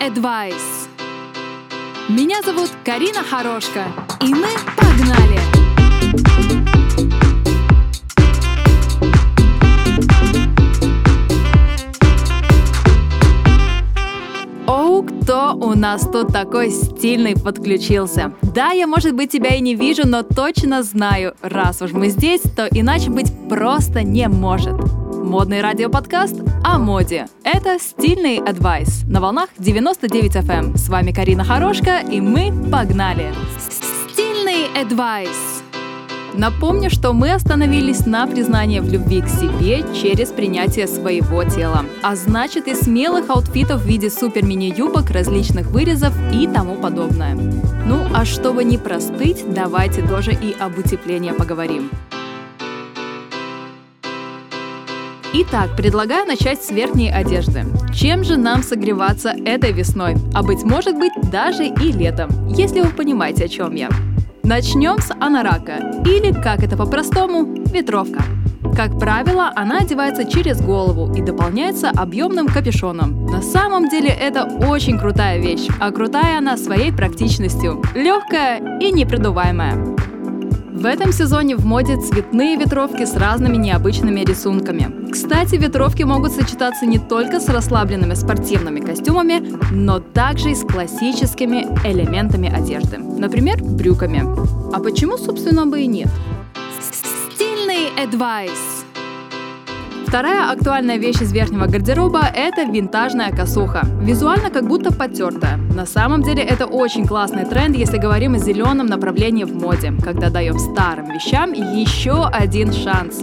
Advice. Меня зовут Карина Хорошка, и мы погнали! Оу, кто у нас тут такой стильный подключился? Да, я, может быть, тебя и не вижу, но точно знаю, раз уж мы здесь, то иначе быть просто не может. Модный радиоподкаст о моде. Это «Стильный адвайс» на волнах 99 FM. Эм. С вами Карина Хорошка, и мы погнали! «Стильный адвайс» Напомню, что мы остановились на признании в любви к себе через принятие своего тела. А значит и смелых аутфитов в виде супер-мини-юбок, различных вырезов и тому подобное. Ну а чтобы не простыть, давайте тоже и об утеплении поговорим. Итак, предлагаю начать с верхней одежды. Чем же нам согреваться этой весной? А быть может быть даже и летом, если вы понимаете, о чем я. Начнем с анарака, или, как это по-простому, ветровка. Как правило, она одевается через голову и дополняется объемным капюшоном. На самом деле это очень крутая вещь, а крутая она своей практичностью, легкая и непредуваемая. В этом сезоне в моде цветные ветровки с разными необычными рисунками. Кстати, ветровки могут сочетаться не только с расслабленными спортивными костюмами, но также и с классическими элементами одежды, например, брюками. А почему, собственно, бы и нет? Стильный advice. Вторая актуальная вещь из верхнего гардероба – это винтажная косуха. Визуально как будто потертая. На самом деле это очень классный тренд, если говорим о зеленом направлении в моде, когда даем старым вещам еще один шанс.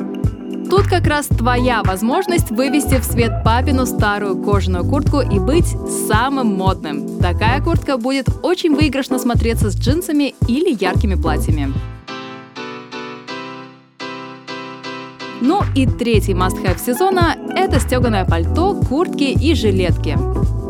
Тут как раз твоя возможность вывести в свет папину старую кожаную куртку и быть самым модным. Такая куртка будет очень выигрышно смотреться с джинсами или яркими платьями. Ну и третий must-have сезона – это стеганое пальто, куртки и жилетки.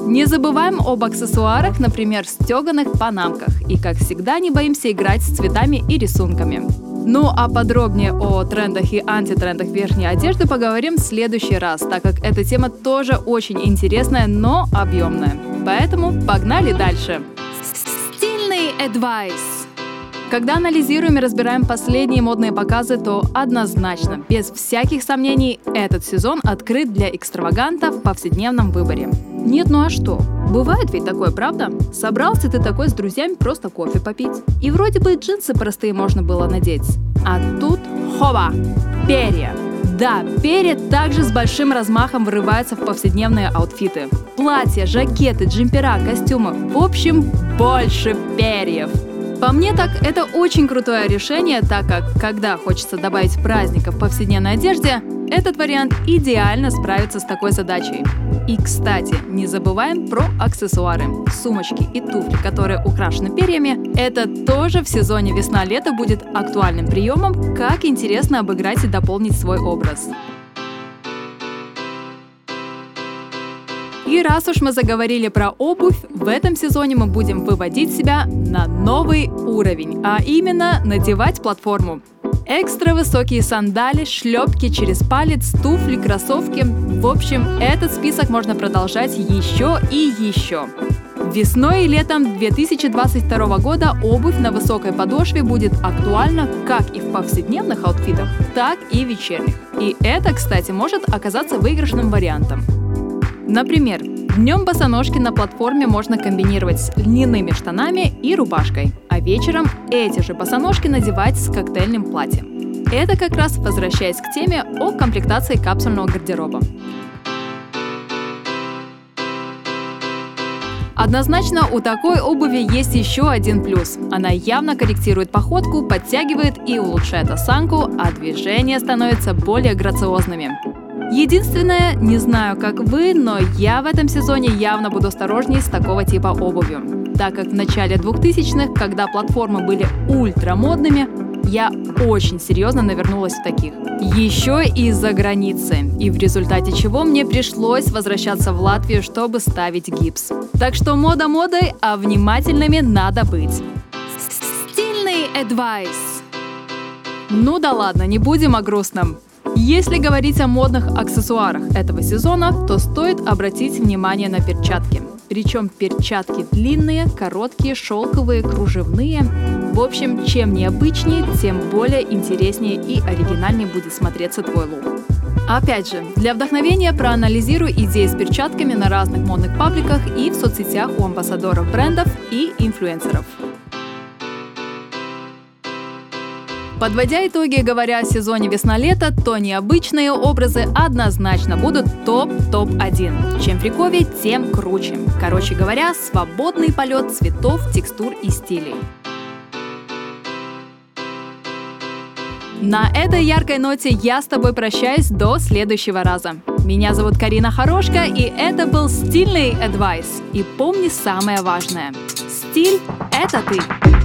Не забываем об аксессуарах, например, стеганых панамках. И, как всегда, не боимся играть с цветами и рисунками. Ну а подробнее о трендах и антитрендах верхней одежды поговорим в следующий раз, так как эта тема тоже очень интересная, но объемная. Поэтому погнали дальше. Стильный advice. Когда анализируем и разбираем последние модные показы, то однозначно, без всяких сомнений, этот сезон открыт для экстраваганта в повседневном выборе. Нет, ну а что? Бывает ведь такое, правда? Собрался ты такой с друзьями просто кофе попить. И вроде бы джинсы простые можно было надеть. А тут хова! Перья! Да, перья также с большим размахом вырываются в повседневные аутфиты. Платья, жакеты, джемпера, костюмы. В общем, больше перьев. По мне так это очень крутое решение, так как когда хочется добавить праздника в повседневной одежде, этот вариант идеально справится с такой задачей. И, кстати, не забываем про аксессуары. Сумочки и туфли, которые украшены перьями, это тоже в сезоне весна-лето будет актуальным приемом, как интересно обыграть и дополнить свой образ. И раз уж мы заговорили про обувь, в этом сезоне мы будем выводить себя на новый уровень, а именно надевать платформу. Экстра высокие сандали, шлепки через палец, туфли, кроссовки. В общем, этот список можно продолжать еще и еще. Весной и летом 2022 года обувь на высокой подошве будет актуальна как и в повседневных аутфитах, так и вечерних. И это, кстати, может оказаться выигрышным вариантом. Например, днем босоножки на платформе можно комбинировать с льняными штанами и рубашкой, а вечером эти же босоножки надевать с коктейльным платьем. Это как раз возвращаясь к теме о комплектации капсульного гардероба. Однозначно у такой обуви есть еще один плюс. Она явно корректирует походку, подтягивает и улучшает осанку, а движения становятся более грациозными. Единственное, не знаю, как вы, но я в этом сезоне явно буду осторожнее с такого типа обувью. Так как в начале 2000-х, когда платформы были ультрамодными, я очень серьезно навернулась в таких. Еще и из-за границы. И в результате чего мне пришлось возвращаться в Латвию, чтобы ставить гипс. Так что мода модой, а внимательными надо быть. Стильный advice. Ну да ладно, не будем о грустном. Если говорить о модных аксессуарах этого сезона, то стоит обратить внимание на перчатки. Причем перчатки длинные, короткие, шелковые, кружевные. В общем, чем необычнее, тем более интереснее и оригинальнее будет смотреться твой лук. Опять же, для вдохновения проанализируй идеи с перчатками на разных модных пабликах и в соцсетях у амбассадоров брендов и инфлюенсеров. Подводя итоги, говоря о сезоне весна-лето, то необычные образы однозначно будут топ-топ-1. Чем фриковее, тем круче. Короче говоря, свободный полет цветов, текстур и стилей. На этой яркой ноте я с тобой прощаюсь до следующего раза. Меня зовут Карина Хорошка, и это был стильный адвайс. И помни самое важное. Стиль — это ты.